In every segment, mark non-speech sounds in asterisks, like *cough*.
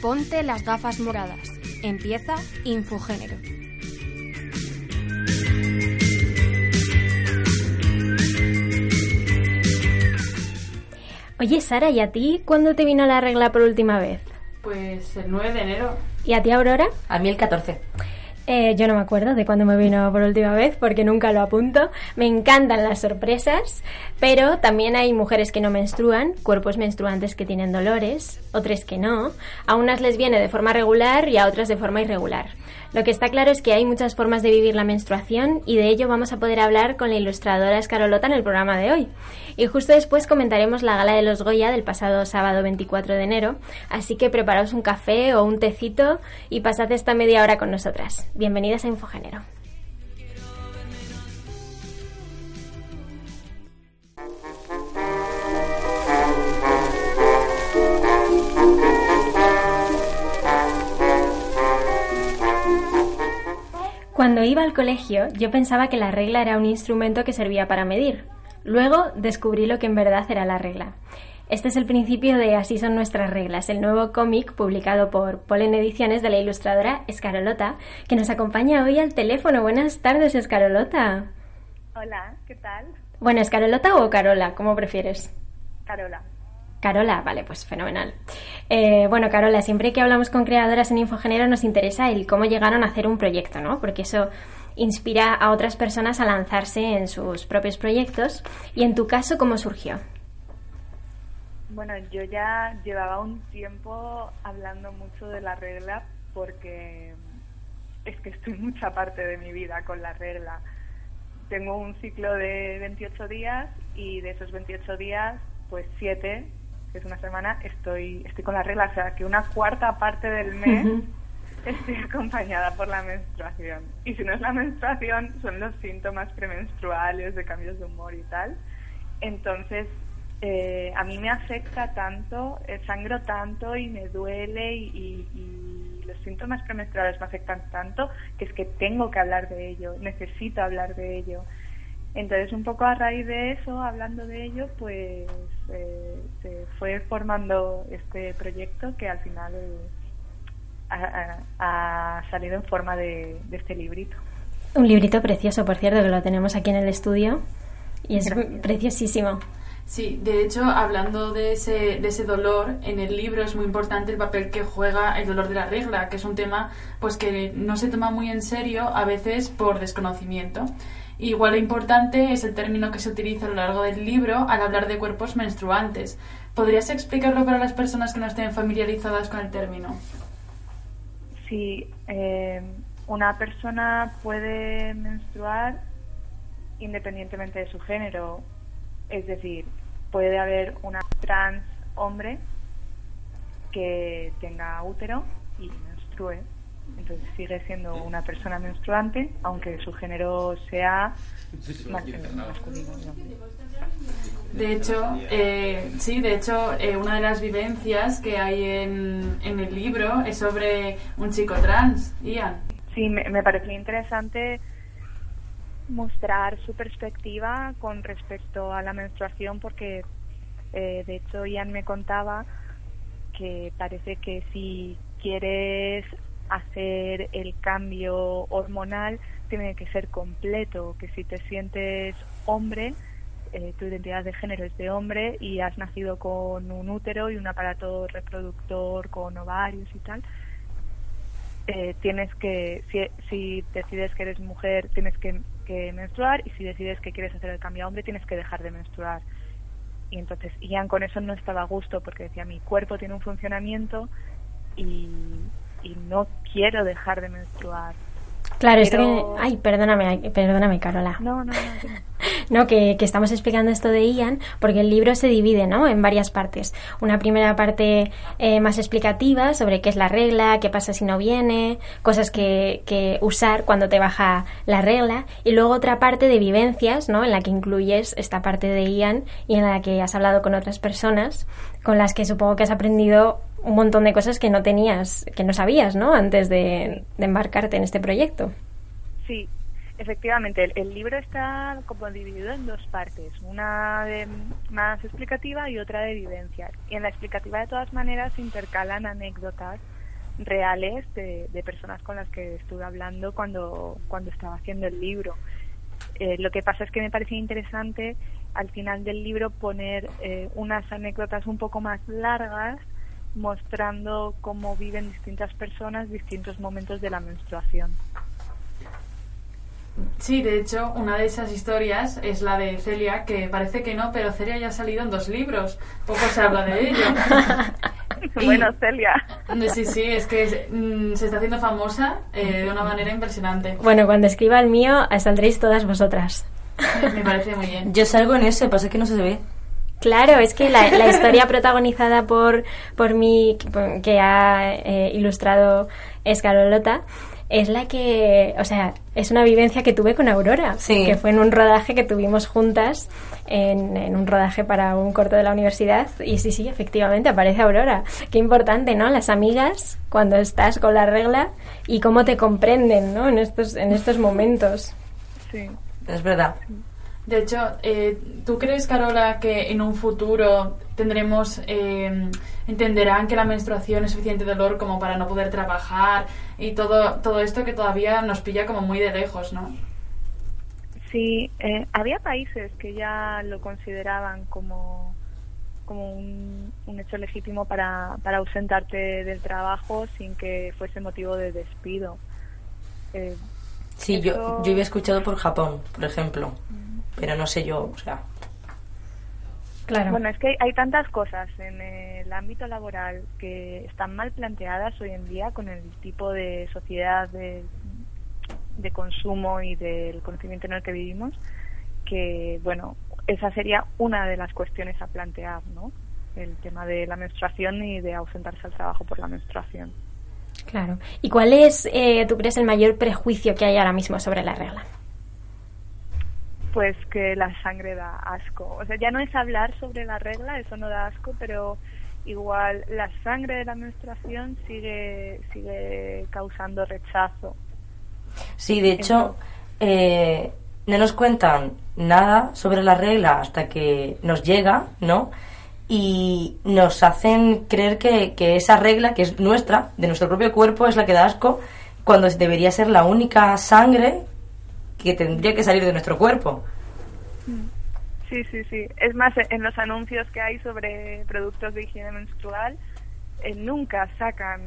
Ponte las gafas moradas. Empieza Infogénero. Oye, Sara, ¿y a ti cuándo te vino la regla por última vez? Pues el 9 de enero. ¿Y a ti, Aurora? A mí el 14. Eh, yo no me acuerdo de cuándo me vino por última vez porque nunca lo apunto. Me encantan las sorpresas, pero también hay mujeres que no menstruan, cuerpos menstruantes que tienen dolores, otras que no. A unas les viene de forma regular y a otras de forma irregular. Lo que está claro es que hay muchas formas de vivir la menstruación y de ello vamos a poder hablar con la ilustradora Escarolota en el programa de hoy. Y justo después comentaremos la gala de los Goya del pasado sábado 24 de enero, así que preparaos un café o un tecito y pasad esta media hora con nosotras. Bienvenidas a Infogénero. Cuando iba al colegio, yo pensaba que la regla era un instrumento que servía para medir. Luego descubrí lo que en verdad era la regla. Este es el principio de Así son nuestras reglas, el nuevo cómic publicado por Polen Ediciones de la ilustradora Escarolota, que nos acompaña hoy al teléfono. Buenas tardes, Escarolota. Hola, ¿qué tal? Bueno, ¿Escarolota o Carola? ¿Cómo prefieres? Carola. Carola, vale, pues fenomenal. Eh, bueno, Carola, siempre que hablamos con creadoras en Infogénero nos interesa el cómo llegaron a hacer un proyecto, ¿no? Porque eso inspira a otras personas a lanzarse en sus propios proyectos. Y en tu caso, ¿cómo surgió? Bueno, yo ya llevaba un tiempo hablando mucho de la regla porque es que estoy mucha parte de mi vida con la regla. Tengo un ciclo de 28 días y de esos 28 días, pues 7 que es una semana, estoy, estoy con la regla. O sea, que una cuarta parte del mes estoy *laughs* acompañada por la menstruación. Y si no es la menstruación, son los síntomas premenstruales de cambios de humor y tal. Entonces, eh, a mí me afecta tanto, eh, sangro tanto y me duele y, y los síntomas premenstruales me afectan tanto que es que tengo que hablar de ello, necesito hablar de ello. Entonces, un poco a raíz de eso, hablando de ello, pues eh, se fue formando este proyecto que al final ha, ha, salido en forma de, de, este librito. Un librito precioso, por cierto, que lo tenemos aquí en el estudio y es Gracias. preciosísimo. Sí, de hecho, hablando de ese, de ese dolor, en el libro es muy importante el papel que juega el dolor de la regla, que es un tema pues que no se toma muy en serio a veces por desconocimiento. Igual de importante es el término que se utiliza a lo largo del libro al hablar de cuerpos menstruantes. ¿Podrías explicarlo para las personas que no estén familiarizadas con el término? Sí, eh, una persona puede menstruar independientemente de su género. Es decir, puede haber una trans hombre que tenga útero y menstrue entonces sigue siendo una persona menstruante, aunque su género sea masculino. De hecho, eh, sí, de hecho, eh, una de las vivencias que hay en, en, el libro es sobre un chico trans, Ian. Sí, me, me pareció interesante mostrar su perspectiva con respecto a la menstruación porque, eh, de hecho, Ian me contaba que parece que si quieres hacer el cambio hormonal tiene que ser completo, que si te sientes hombre, eh, tu identidad de género es de hombre y has nacido con un útero y un aparato reproductor con ovarios y tal, eh, tienes que, si, si, decides que eres mujer, tienes que, que, menstruar y si decides que quieres hacer el cambio a hombre, tienes que dejar de menstruar. Y entonces Ian con eso no estaba a gusto porque decía, mi cuerpo tiene un funcionamiento y, y no quiero dejar de menstruar. Claro, Pero... esto que... Ay, perdóname, perdóname, Carola. No, no, no. no, *laughs* que, que, estamos explicando esto de Ian porque el libro se divide, ¿no? En varias partes. Una primera parte eh, más explicativa sobre qué es la regla, qué pasa si no viene, cosas que, que usar cuando te baja la regla. Y luego otra parte de vivencias, ¿no? En la que incluyes esta parte de Ian y en la que has hablado con otras personas con las que supongo que has aprendido un montón de cosas que no tenías, que no sabías, ¿no? Antes de, de embarcarte en este proyecto. Sí, Efectivamente, el, libro está como dividido en dos partes, una de- más explicativa y otra de vivencia. Y en la explicativa, de todas maneras, se intercalan anécdotas reales de, de personas con las que estuve hablando cuando, cuando estaba haciendo el libro. Eh, lo que pasa es que me parecía interesante al final del libro poner eh, unas anécdotas un poco más largas mostrando cómo viven distintas personas distintos momentos de la menstruación. Sí, de hecho, una de esas historias es la de Celia, que parece que no, pero Celia ya ha salido en dos libros. Poco se habla de ello. *laughs* Y- Bueno, Celia, Sí, sí, es que mm, se está haciendo famosa eh, de una manera impresionante. Bueno, cuando escriba el mío, saldréis todas vosotras. *laughs* Me parece muy bien. Yo salgo en ese, pasa que no se ve. Claro, es que la, la historia protagonizada por, por mí, que ha eh, ilustrado Escarolota, es la que, o sea, es una vivencia que tuve con Aurora, Sí. que fue en un rodaje que tuvimos juntas, en, en un rodaje para un corto de la universidad, y sí, sí, efectivamente aparece Aurora. Qué importante, ¿no? Las amigas, cuando estás con la regla, y cómo te comprenden, ¿no? En estos, en estos momentos. sí. Es verdad. De hecho, eh, ¿tú crees, Carola, que en un futuro tendremos, eh, entenderán que la menstruación es suficiente dolor como para no poder trabajar y todo, todo esto que todavía nos pilla como muy de lejos, ¿no? Sí, eh, había países que ya lo consideraban como, como un, un hecho legítimo para, para ausentarte del trabajo sin que fuese motivo de despido. Eh, Sí, yo, Eso- yo había escuchado por Japón, por ejemplo. Pero no sé yo, o sea. Claro. Bueno, es que hay, tantas cosas en el ámbito laboral que están mal planteadas hoy en día con el tipo de sociedad de, de consumo y del conocimiento en el que vivimos, que, bueno, esa sería una de las cuestiones a plantear, ¿no? El tema de la menstruación y de ausentarse al trabajo por la menstruación. Claro. ¿Y cuál es, eh, tú crees, el mayor prejuicio que hay ahora mismo sobre la regla? Pues que la sangre da asco. O sea, ya no es hablar sobre la regla, eso no da asco, pero igual la sangre de la menstruación sigue, sigue causando rechazo. Sí, de hecho, eh, no nos cuentan nada sobre la regla hasta que nos llega, ¿no? Y nos hacen creer que, que esa regla, que es nuestra, de nuestro propio cuerpo, es la que da asco, cuando debería ser la única sangre que tendría que salir de nuestro cuerpo. Sí, sí, sí. Es más, en los anuncios que hay sobre productos de higiene menstrual, eh, nunca sacan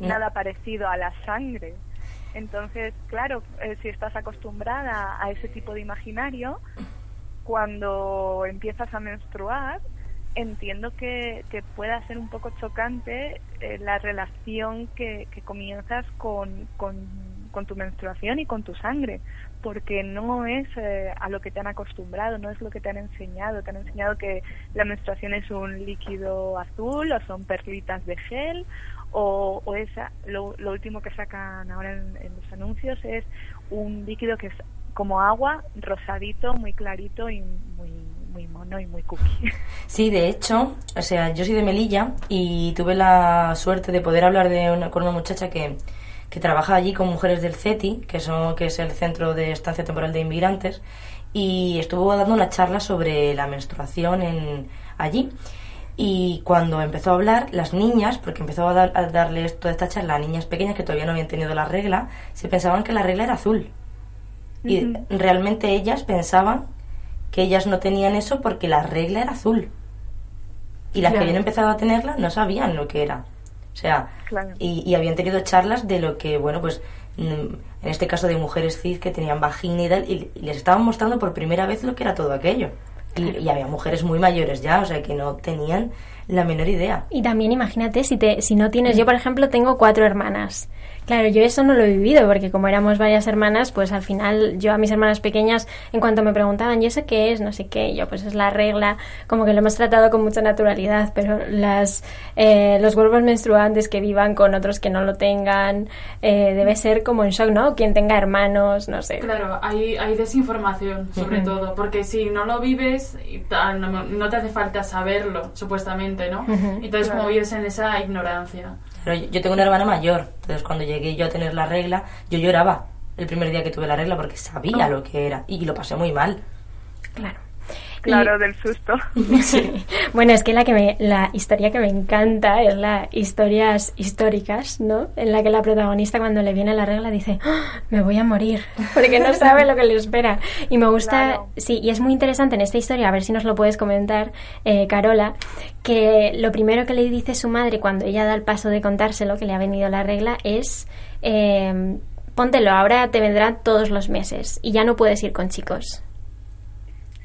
No. nada parecido a la sangre. Entonces, claro, eh, si estás acostumbrada a ese tipo de imaginario, cuando empiezas a menstruar, entiendo que, que pueda ser un poco chocante eh, la relación que, que comienzas con, con, con tu menstruación y con tu sangre, porque no es eh, a lo que te han acostumbrado, no es lo que te han enseñado. Te han enseñado que la menstruación es un líquido azul o son perlitas de gel o, o esa, lo, último que sacan ahora en, en los anuncios es un líquido que es como agua, rosadito, muy clarito y muy, muy mono y muy cookie. *laughs* Sí, de hecho, o sea, yo soy de Melilla y tuve la suerte de poder hablar de una, con una muchacha que, que trabaja allí con mujeres del CETI, que, son, que es el Centro de Estancia Temporal de Inmigrantes, y estuvo dando una charla sobre la menstruación en, allí. Y cuando empezó a hablar, las niñas, porque empezó a, dar, a darles toda esta charla a niñas pequeñas que todavía no habían tenido la regla, se pensaban que la regla era azul. Y realmente ellas pensaban que ellas no tenían eso porque la regla era azul. Y las que habían empezado a tenerla no sabían lo que era. O sea, Claro. y, y habían tenido charlas de lo que, bueno, pues mm, en este caso de mujeres cis que tenían vagina y tal, y, y les estaban mostrando por primera vez lo que era todo aquello. Y, y había mujeres muy mayores ya, o sea, que no tenían la menor idea. Y también imagínate si te si no tienes yo por ejemplo tengo cuatro hermanas. Claro yo eso no lo he vivido porque como éramos varias hermanas pues al final yo a mis hermanas pequeñas en cuanto me preguntaban y eso qué es no sé qué yo pues es la regla como que lo hemos tratado con mucha naturalidad pero las eh, los cuerpos menstruantes que vivan con otros que no lo tengan eh, debe ser como en shock no quien tenga hermanos no sé. Claro, hay, hay desinformación sobre todo, porque si no lo vives, no te hace falta saberlo, supuestamente, ¿no? Entonces, como vives en esa ignorancia. Pero yo, yo tengo una hermana mayor, entonces cuando llegué yo a tener la regla, yo lloraba. el primer día que tuve la regla porque sabía lo que era y lo pasé muy mal. Claro. Claro, del susto. *laughs* Bueno, es que la que me, la historia que me encanta es la historias históricas, ¿no? En la que la protagonista cuando le viene la regla dice, "Ah, me voy a morir, *laughs* porque no sabe lo que le espera. Y me gusta, Claro. sí, y es muy interesante en esta historia, a ver si nos lo puedes comentar, eh, Carola, que lo primero que le dice su madre cuando ella da el paso de contárselo, que le ha venido la regla, es, eh, póntelo, ahora te vendrá todos los meses y ya no puedes ir con chicos.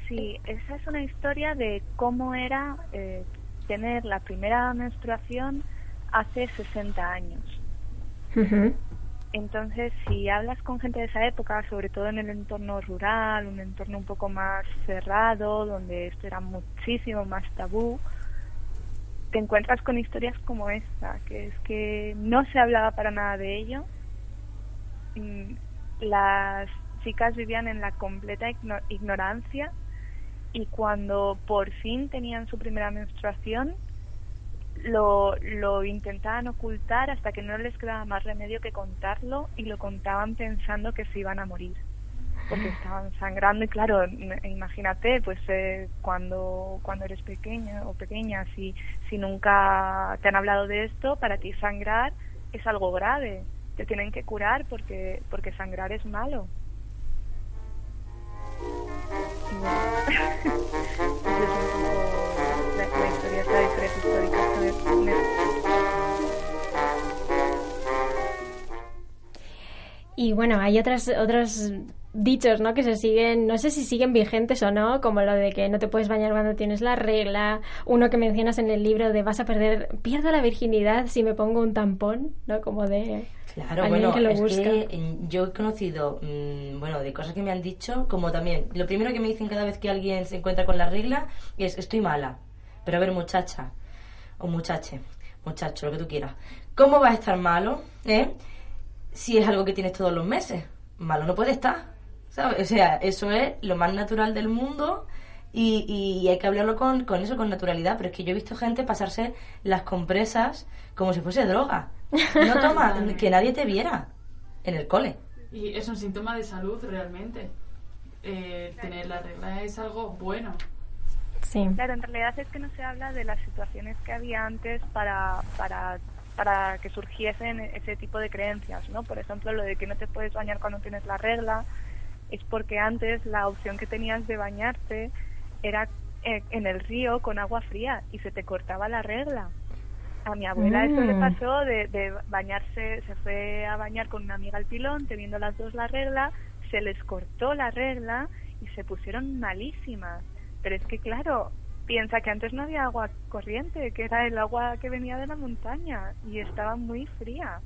Sí, esa es una historia de cómo era eh, tener la primera menstruación hace 60 años. Entonces, si hablas con gente de esa época, sobre todo en el entorno rural, un entorno un poco más cerrado, donde esto era muchísimo más tabú, te encuentras con historias como esta, que es que no se hablaba para nada de ello. Mm, Las chicas vivían en la completa igno- ignorancia y cuando por fin tenían su primera menstruación, lo, lo intentaban ocultar hasta que no les quedaba más remedio que contarlo y lo contaban pensando que se iban a morir porque estaban sangrando. Y claro imagínate pues eh, cuando cuando eres pequeña o pequeña si si nunca te han hablado de esto para ti sangrar es algo grave. Te tienen que curar porque porque sangrar es malo Y bueno, es un poco la, la historia esta de historias históricas que me- Y bueno, hay otras, otros dichos, ¿no? Que se siguen, no sé si siguen vigentes o no, como lo de que no te puedes bañar cuando tienes la regla, uno que mencionas en el libro de vas a perder, pierdo la virginidad si me pongo un tampón, ¿no? Como de Claro, bueno, que lo es busca. que yo he conocido, mm, bueno, de cosas que me han dicho, como también, lo primero que me dicen cada vez que alguien se encuentra con la regla es, estoy mala. Pero a ver, muchacha, o muchache, muchacho, lo que tú quieras, ¿cómo vas a estar malo, eh? Si es algo que tienes todos los meses. Malo no puede estar, ¿sabes? O sea, eso es lo más natural del mundo y, y hay que hablarlo con, con eso, con naturalidad. Pero es que yo he visto gente pasarse las compresas como si fuese droga. No *laughs* toma, que nadie te viera en el cole. Y es un síntoma de salud realmente. Eh, tener la regla es algo bueno. Sí. Claro, en realidad es que no se habla de las situaciones que había antes para, para, para que surgiesen ese tipo de creencias, ¿no? Por ejemplo, lo de que no te puedes bañar cuando tienes la regla es porque antes la opción que tenías de bañarte era eh, en el río con agua fría y se te cortaba la regla. A mi abuela eso le Mm. pasó de, de bañarse, se fue a bañar con una amiga al pilón, teniendo las dos la regla, se les cortó la regla y se pusieron malísimas. Pero es que, claro, piensa que antes no había agua corriente, que era el agua que venía de la montaña y estaba muy fría.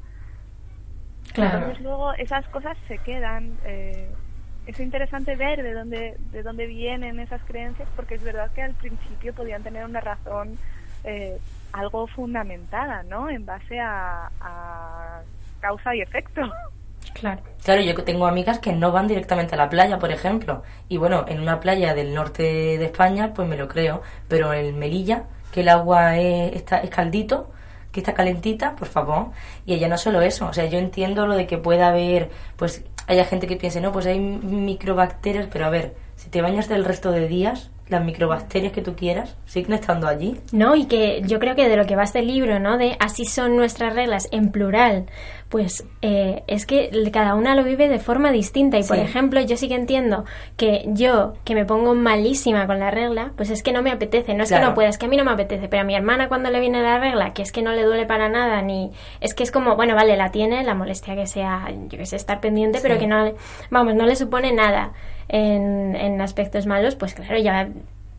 Claro. Entonces luego esas cosas se quedan. eh, es interesante ver de dónde, de dónde vienen esas creencias porque es verdad que al principio podían tener una razón eh, algo fundamentada, ¿no? En base a, a causa y efecto. *laughs* Claro. Claro, yo tengo amigas que no van directamente a la playa, por ejemplo. Y bueno, en una playa del norte de España, pues me lo creo. Pero en Melilla, que el agua es, está, es caldito, que está calentita, por favor. Y ella no solo eso. O sea, yo entiendo lo de que pueda haber, pues haya gente que piense, no, pues hay microbacterias, pero a ver, si te bañas del resto de días, las microbacterias que tú quieras siguen estando allí. No, y que yo creo que de lo que va este libro, ¿no? De así son nuestras reglas en plural, pues eh, es que cada una lo vive de forma distinta. Y por ejemplo, yo sí que entiendo que yo, que me pongo malísima con la regla, pues es que no me apetece. No es que no pueda, es que a mí no me apetece. Pero a mi hermana cuando le viene la regla, que es que no le duele para nada, ni. Es que es como, bueno, vale, la tiene, la molestia que sea, yo que sé, estar pendiente, pero que no, vamos, no le supone nada en, en aspectos malos, pues claro, ya.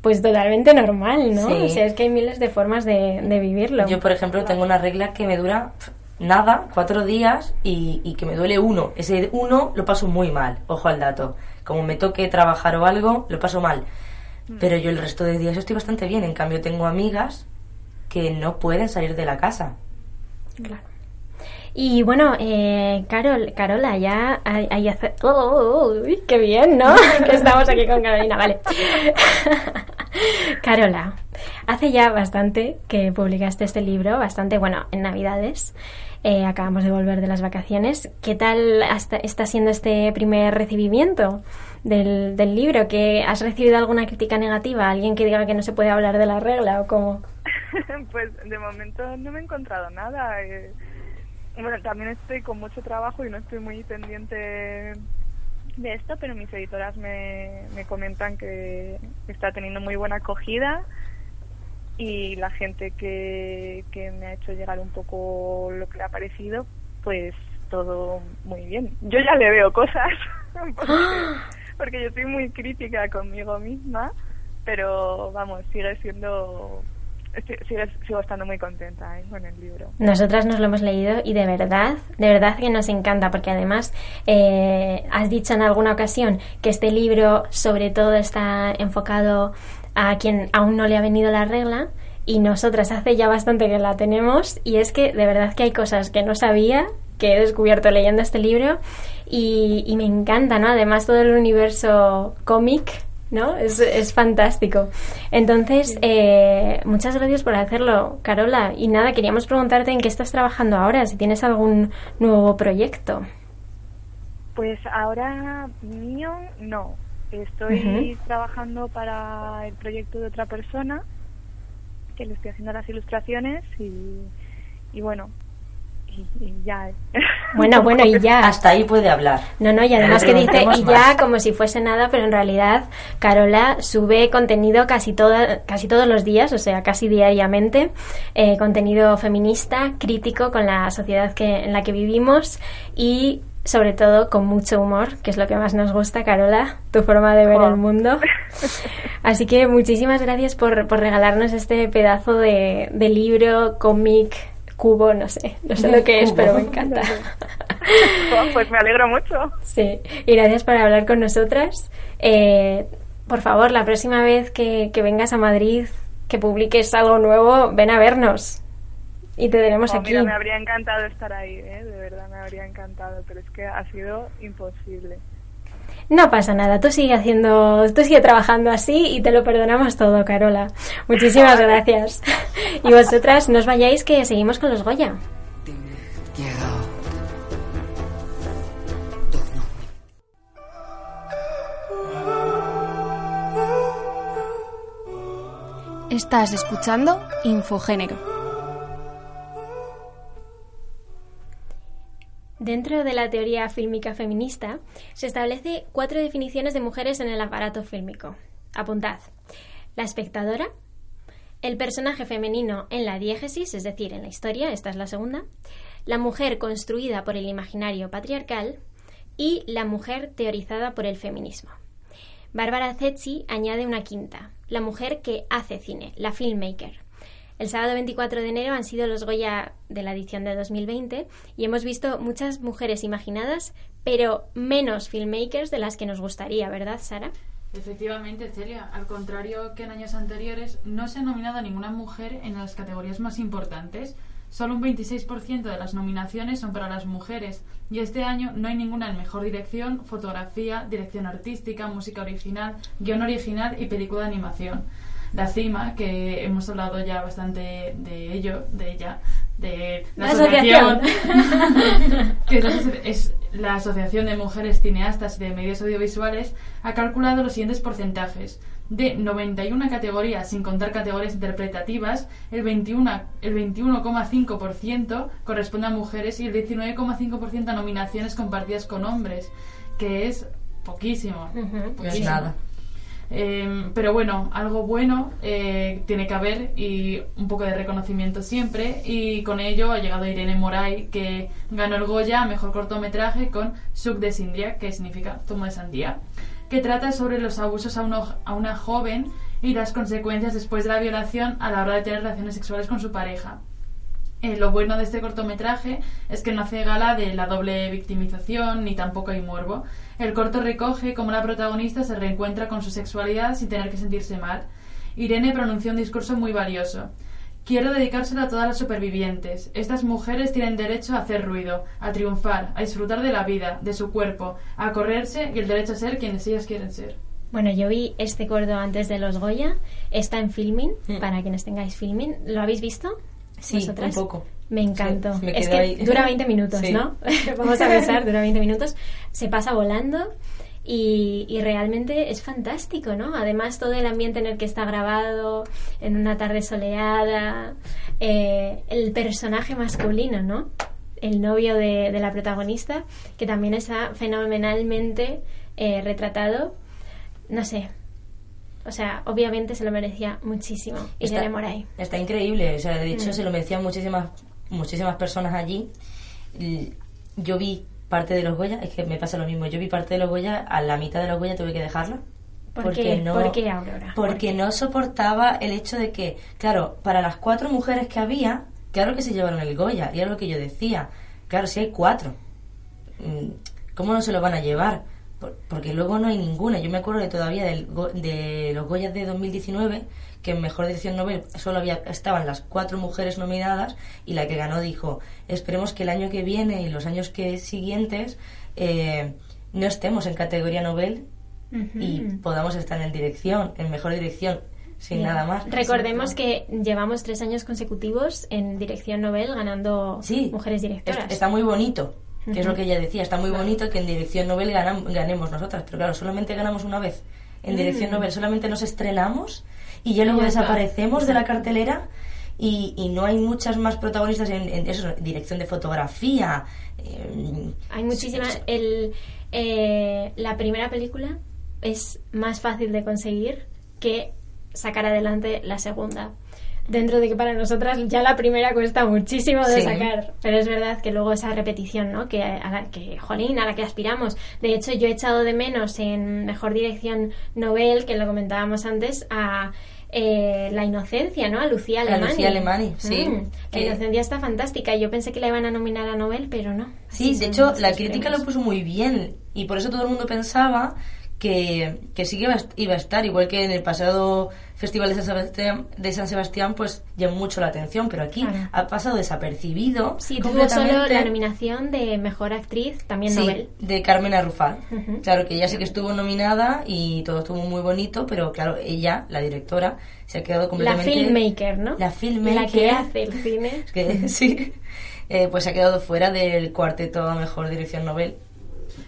Pues totalmente normal, ¿no? Sí. O sea, es que hay miles de formas de, de vivirlo. Yo, por ejemplo, tengo una regla que me dura nada, cuatro días, y, y que me duele uno. Ese uno lo paso muy mal, ojo al dato. Como me toque trabajar o algo, lo paso mal. Pero yo el resto de días estoy bastante bien. En cambio, tengo amigas que no pueden salir de la casa. Claro. Y bueno, eh, Carol, Carola, ya hay hace- oh, uy, qué bien, ¿no? *laughs* *laughs* que estamos aquí con Carolina, vale. *laughs* Carola, hace ya bastante que publicaste este libro, bastante, bueno, en Navidades. Eh, acabamos de volver de las vacaciones. ¿Qué tal está siendo este primer recibimiento del, del libro? ¿Que ¿Has recibido alguna crítica negativa? ¿Alguien que diga que no se puede hablar de la regla o cómo? pues de momento no me he encontrado nada. Eh, bueno, también estoy con mucho trabajo y no estoy muy pendiente de esto, pero mis editoras me, me comentan que está teniendo muy buena acogida y la gente que, que me ha hecho llegar un poco lo que le ha parecido, pues todo muy bien. Yo ya le veo cosas, *laughs* *gasps* porque, yo soy muy crítica conmigo misma, pero vamos, sigue siendo sigo, estando muy contenta ¿eh? con el libro. Nosotras nos lo hemos leído y de verdad, de verdad que nos encanta, porque además eh, has dicho en alguna ocasión que este libro sobre todo está enfocado a quien aún no le ha venido la regla y nosotras hace ya bastante que la tenemos y es que de verdad que hay cosas que no sabía que he descubierto leyendo este libro y, y me encanta, ¿no? Además todo el universo cómic ¿no? Es, es fantástico. Entonces, eh, muchas gracias por hacerlo, Carola. Y nada, queríamos preguntarte en qué estás trabajando ahora, si tienes algún nuevo proyecto. Pues ahora mío no. Estoy trabajando para el proyecto de otra persona que le estoy haciendo las ilustraciones y, y bueno, y, ya. ¿eh? *laughs* Bueno, bueno, y ya. Hasta ahí puede hablar. No, no, y además que dice y ya como si fuese nada, pero en realidad Carola sube contenido casi, toda, casi todos los días, o sea, casi diariamente, eh, contenido feminista, crítico con la sociedad que, en la que vivimos y sobre todo con mucho humor, que es lo que más nos gusta, Carola, tu forma de ver el mundo. *laughs* Así que muchísimas gracias por, por regalarnos este pedazo de, de libro, cómic, cubo, no sé, no sé lo que es, pero me encanta. *laughs* pues me alegro mucho. Sí, y gracias por hablar con nosotras. Eh, por favor, la próxima vez que, vengas a Madrid, que publiques algo nuevo, ven a vernos. Y te tenemos oh, aquí. Mira, me habría encantado estar ahí, ¿eh? de verdad me habría encantado, pero es que ha sido imposible. No pasa nada, tú sigue haciendo, tú sigue trabajando así y te lo perdonamos todo, Carola. Muchísimas *laughs* gracias. Y vosotras, no os vayáis que seguimos con los Goya. Estás escuchando Infogénero. Dentro de la teoría fílmica feminista se establece cuatro definiciones de mujeres en el aparato fílmico. Apuntad. La espectadora, el personaje femenino en la diégesis, es decir, en la historia, esta es la segunda, la mujer construida por el imaginario patriarcal y la mujer teorizada por el feminismo. Bárbara Zetzi añade una quinta, la mujer que hace cine, la filmmaker. El sábado 24 de enero han sido los Goya de la edición de 2020 y hemos visto muchas mujeres imaginadas, pero menos filmmakers de las que nos gustaría, ¿verdad, Sara? Efectivamente, Celia. Al contrario que en años anteriores, no se ha nominado a ninguna mujer en las categorías más importantes. Solo un 26% de las nominaciones son para las mujeres y este año no hay ninguna en mejor dirección, fotografía, dirección artística, música original, guion original y película de animación la CIMA, que hemos hablado ya bastante de ello, de ella, de la, asociación, *laughs* que es la, Asociación de Mujeres Cineastas y de Medios Audiovisuales, ha calculado los siguientes porcentajes. De 91 categorías, sin contar categorías interpretativas, el 21,5% el 21 corresponde a mujeres y el 19,5% a nominaciones compartidas con hombres, que es poquísimo. poquísimo. Es nada. Em, pero bueno, algo bueno eh, tiene que haber y un poco de reconocimiento siempre. Y con ello ha llegado Irene Moray, que ganó el Goya a mejor cortometraje con Suc de Sindria, que significa zumo de sandía, que trata sobre los abusos a, a una joven y las consecuencias después de la violación a la hora de tener relaciones sexuales con su pareja. Eh, lo bueno de este cortometraje es que no hace gala de la doble victimización ni tampoco hay morbo. El corto recoge cómo la protagonista se reencuentra con su sexualidad sin tener que sentirse mal. Irene pronunció un discurso muy valioso. Quiero dedicárselo a todas las supervivientes. Estas mujeres tienen derecho a hacer ruido, a triunfar, a disfrutar de la vida, de su cuerpo, a correrse y el derecho a ser quienes ellas quieren ser. Bueno, yo vi este corto antes de los Goya. Está en Filmin, Mm. para quienes tengáis Filmin. ¿Lo habéis visto? Sí, ¿Vosotras? un poco. Me encantó. Sí, me es que ahí. dura 20 minutos, Sí. ¿no? *laughs* *laughs* Vamos a pensar, dura 20 minutos. Se pasa volando y, y realmente es fantástico, ¿no? Además, todo el ambiente en el que está grabado, en una tarde soleada, eh, el personaje masculino, ¿no? El novio de, de la protagonista, que también está fenomenalmente eh, retratado. No sé. O sea, obviamente se lo merecía muchísimo. Y Está- Moray. Está increíble, o sea, de hecho Mm. se lo merecían muchísimas muchísimas personas allí. Yo vi parte de los Goya, es que me pasa lo mismo, yo vi parte de los Goya, a la mitad de los Goya tuve que dejarla. ¿Por porque qué? no, ¿Por qué, Aurora? ¿Por Porque no soportaba el hecho de que, claro, para las cuatro mujeres que había, claro que se llevaron el Goya, y es lo que yo decía. Claro, si hay cuatro, mm, ¿cómo no se lo van a llevar? Por- Porque luego no hay ninguna. Yo me acuerdo de todavía del de los Goyas de 2019, que en Mejor Dirección Nobel solo había, estaban las cuatro mujeres nominadas y la que ganó dijo, esperemos que el año que viene y los años que siguientes eh, no estemos en categoría Nobel y podamos estar en dirección, en mejor dirección, sin Bien. nada más. Recordemos que llevamos tres años consecutivos en dirección Nobel ganando Sí, mujeres es- directoras. está muy bonito, que es lo que ella decía, está muy bonito que en dirección Nobel ganam- ganemos nosotras, pero claro, solamente ganamos una vez. En dirección Mm. Nobel solamente nos estrenamos y ya luego ya desaparecemos de la cartelera y, y no hay muchas más protagonistas en, en eso, dirección de fotografía. eh, Hay muchísimas. El, eh, la primera película es más fácil de conseguir que sacar adelante la segunda. Dentro de que para nosotras ya la primera cuesta muchísimo de Sí. sacar, pero es verdad que luego esa repetición, ¿no? Que a la que, jolín, a la que aspiramos. De hecho, yo he echado de menos en mejor dirección Nobel, que lo comentábamos antes, a eh, La Inocencia, ¿no? A Lucía A Alemani. Lucía Alemani, sí. Mm, la Que- Inocencia está fantástica. Yo pensé que la iban a nominar a Nobel, pero no. Sí, de hecho, la crítica premios. lo puso muy bien y por eso todo el mundo pensaba que, que sí que a, iba a estar, igual que en el pasado Festival de San Sebastián, de San Sebastián pues llamó mucho la atención, pero aquí Claro. ha pasado desapercibido. Sí, tuvo solo la nominación de Mejor Actriz, también Sí, Nobel. de Carmen Arrufat. Ujú. Claro que ella sí que estuvo nominada y todo estuvo muy bonito, pero claro, ella, la directora, se ha quedado La completamente... filmmaker, ¿no? La filmmaker. La que hace el *laughs* cine. Es que sí, eh, pues se ha quedado fuera del cuarteto a Mejor Dirección Nobel.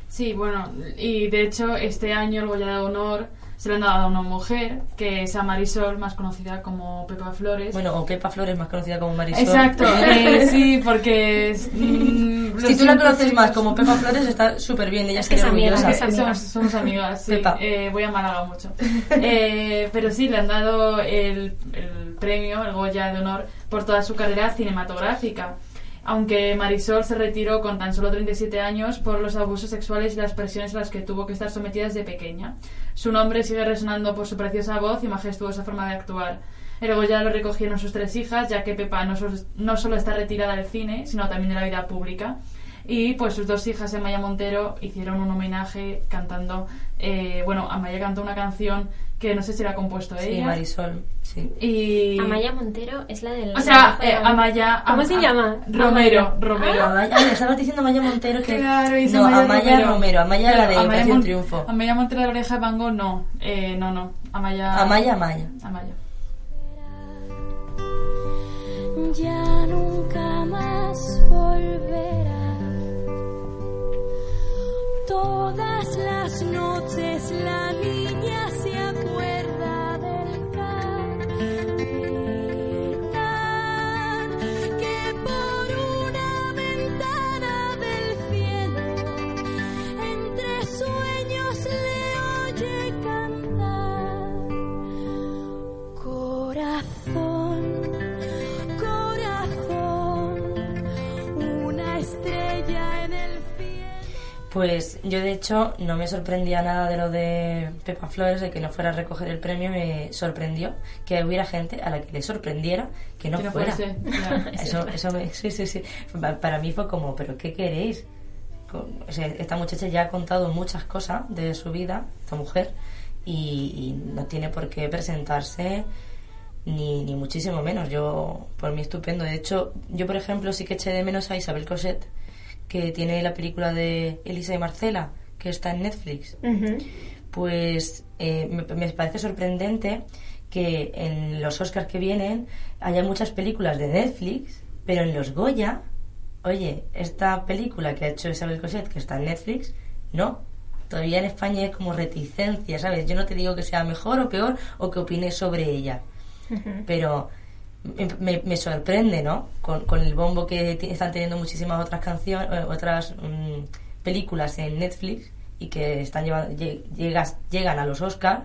Sí, bueno, y de hecho este año el Goya de Honor se lo han dado a una mujer, que es a Marisol, más conocida como Pepa Flores. Bueno, o Pepa Flores, más conocida como Marisol. Exacto, *laughs* eh, sí, porque... es, mm, Si tú la conoces más como Pepa Flores, está súper bien, ella Es que es amiga, es amiga. Somos, somos amigas, sí. Pepa. Eh, voy a Málaga mucho. *laughs* Eh, pero sí, le han dado el, el premio, el Goya de Honor, por toda su carrera cinematográfica. Aunque Marisol se retiró con tan solo 37 años por los abusos sexuales y las presiones a las que tuvo que estar sometida desde pequeña. Su nombre sigue resonando por su preciosa voz y majestuosa forma de actuar. El Goya lo recogieron sus tres hijas, ya que Pepa no, no solo está retirada del cine, sino también de la vida pública. Y pues sus dos hijas, Amaya Montero, hicieron un homenaje cantando. Eh, bueno, Amaya cantó una canción que no sé si la ha compuesto Sí, ella. Marisol, sí. Y. Amaya Montero es la del... O sea, la- eh, Amaya. ¿Cómo Am- se Am- llama? Romero. Amaya. Romero. Amaya, ah, estabas diciendo Amaya Montero que... Claro, hizo no, Amaya, Amaya Romero. Amaya la de Claro, Operación Mon- Triunfo. Amaya Montero de la oreja de Van Gogh, no. Eh, no, no. Amaya. Amaya, Amaya. Amaya. ya nunca más volverá. Todas las noches la Pues yo de hecho no me sorprendía nada de lo de Pepa Flores, de que no fuera a recoger el premio, me sorprendió que hubiera gente a la que le sorprendiera que no, Que no fuera. fuese. *laughs* Eso, eso me- sí, sí, sí. Pa- Para mí fue como, ¿pero qué queréis? Con- o sea, esta muchacha ya ha contado muchas cosas de su vida, esta mujer, y, y no tiene por qué presentarse ni, ni muchísimo menos. Yo, por mí, estupendo. De hecho, yo, por ejemplo, sí que eché de menos a Isabel Cosette, que tiene la película de Elisa y Marcela, que está en Netflix. Pues eh, me, me parece sorprendente que en los Oscars que vienen haya muchas películas de Netflix, pero en los Goya, oye, esta película que ha hecho Isabel Coset, que está en Netflix, no. Todavía en España hay como reticencia, ¿sabes? Yo no te digo que sea mejor o peor o que opine sobre ella, pero me, me- sorprende, ¿no? Con, con el bombo que están teniendo muchísimas otras canciones, otras mm, películas en Netflix y que están llevando, lle- llegas- llegan a los Oscars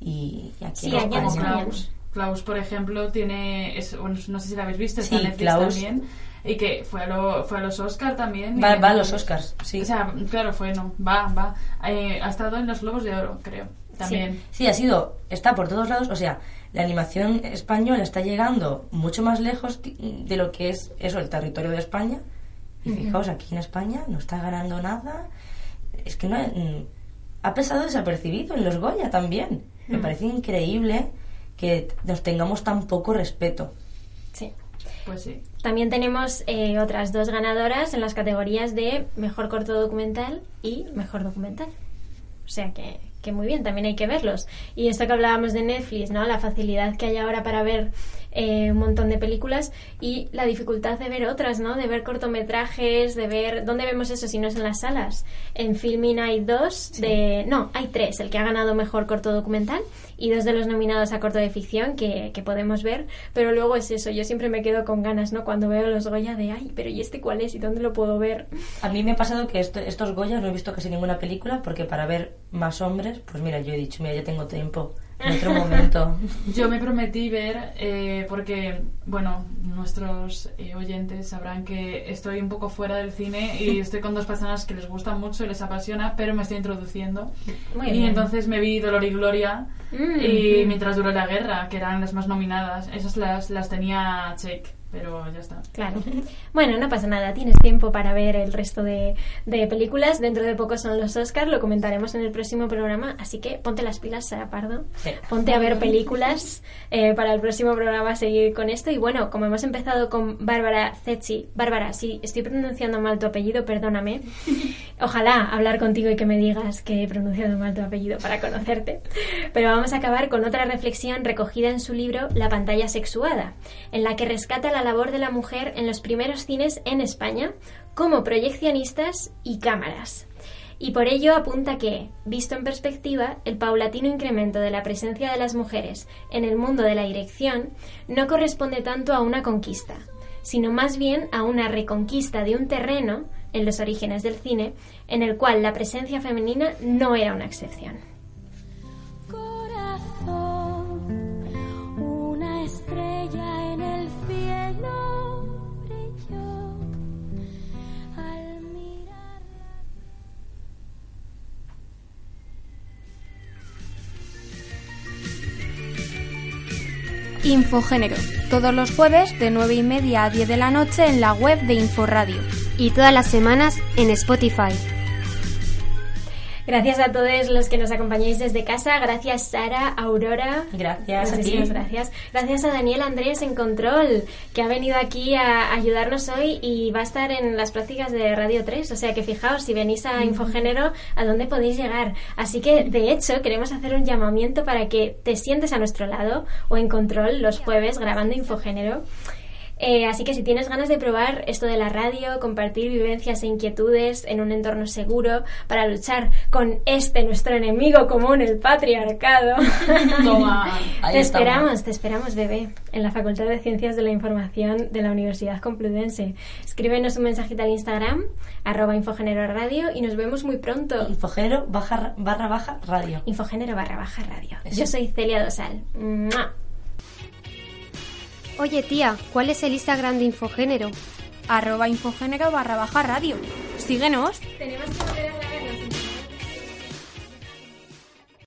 y, y aquí Sí, España. Klaus. Klaus, por ejemplo, tiene. es- no sé si la habéis visto, está Sí, en Netflix Klaus. también. Y que fue a, lo- fue a los Oscars también. Va, va a los Oscars, sí. O sea, claro, fue, no. Va, va. Eh, ha estado en los Globos de Oro, creo. También. Sí, ha sido, está por todos lados, o sea, la animación española está llegando mucho más lejos de lo que es eso, el territorio de España. Y fijaos, aquí en España no está ganando nada. Es que no mm, ha pasado desapercibido en los Goya también. Me parece increíble que nos tengamos tan poco respeto. Sí. Pues sí. También tenemos eh, otras dos ganadoras en las categorías de mejor corto documental y mejor documental. O sea que, que muy bien, también hay que verlos. Y esto que hablábamos de Netflix, ¿no? La facilidad que hay ahora para ver eh, un montón de películas y la dificultad de ver otras, ¿no? De ver cortometrajes, de ver... ¿Dónde vemos eso si no es en las salas? En Filmin hay dos de... No, hay tres. El que ha ganado mejor corto documental y dos de los nominados a corto de ficción que, que podemos ver. Pero luego es eso, yo siempre me quedo con ganas, ¿no? Cuando veo los Goya de, ay, pero ¿y este cuál es? ¿Y dónde lo puedo ver? A mí me ha pasado que esto- estos Goyas no he visto casi ninguna película porque para ver más hombres, pues mira, yo he dicho, mira, ya tengo tiempo. En otro momento. Yo me prometí ver, eh, porque, bueno, nuestros eh, oyentes sabrán que estoy un poco fuera del cine y *laughs* estoy con dos personas que les gusta mucho y les apasiona, pero me estoy introduciendo. Muy y bien. entonces me vi Dolor y Gloria Mm. y Mientras duró la guerra, que eran las más nominadas. Esas las, las tenía check, pero ya está. Claro. *laughs* Bueno, no pasa nada, tienes tiempo para ver el resto de, de películas. Dentro de poco son los Oscars, lo comentaremos en el próximo programa. Así que ponte las pilas, Sara Pardo. Sí. Ponte a ver películas eh, para el próximo programa, seguir con esto. Y bueno, como hemos empezado con Bárbara Zecchi. Bárbara, si estoy pronunciando mal tu apellido, perdóname. *laughs* Ojalá hablar contigo y que me digas que he pronunciado mal tu apellido para conocerte. Pero vamos a acabar con otra reflexión recogida en su libro La pantalla sexuada, en la que rescata la labor de la mujer en los primeros cines en España como proyeccionistas y cámaras. Y por ello apunta que, visto en perspectiva, el paulatino incremento de la presencia de las mujeres en el mundo de la dirección no corresponde tanto a una conquista, sino más bien a una reconquista de un terreno, en los orígenes del cine, en el cual la presencia femenina no era una excepción. Infogénero, todos los jueves de 9 y media a 10 de la noche en la web de Inforadio. Y todas las semanas en Spotify. Gracias a todos los que nos acompañáis desde casa. Gracias Sara, Aurora. Gracias a ti. Gracias. Gracias a Daniel Andrés en Control, que ha venido aquí a ayudarnos hoy y va a estar en las prácticas de Radio 3. O sea que fijaos, si venís a Infogénero, a dónde podéis llegar. Así que, de hecho, queremos hacer un llamamiento para que te sientes a nuestro lado o en Control los jueves grabando Infogénero. Eh, así que si tienes ganas de probar esto de la radio, compartir vivencias e inquietudes en un entorno seguro para luchar con este nuestro enemigo común, el patriarcado, *laughs* Toma. Ahí te estamos. esperamos, te esperamos, bebé, en la Facultad de Ciencias de la Información de la Universidad Complutense. Escríbenos un mensajito al Instagram, arroba Infogénero Radio, y nos vemos muy pronto. Infogénero baja, barra baja radio. Infogénero barra baja radio. Eso. Yo soy Celia Dosal. ¡Mua! Oye, tía, ¿cuál es el Instagram de Infogénero? Arroba infogénero barra baja radio. Síguenos. Tenemos que volver a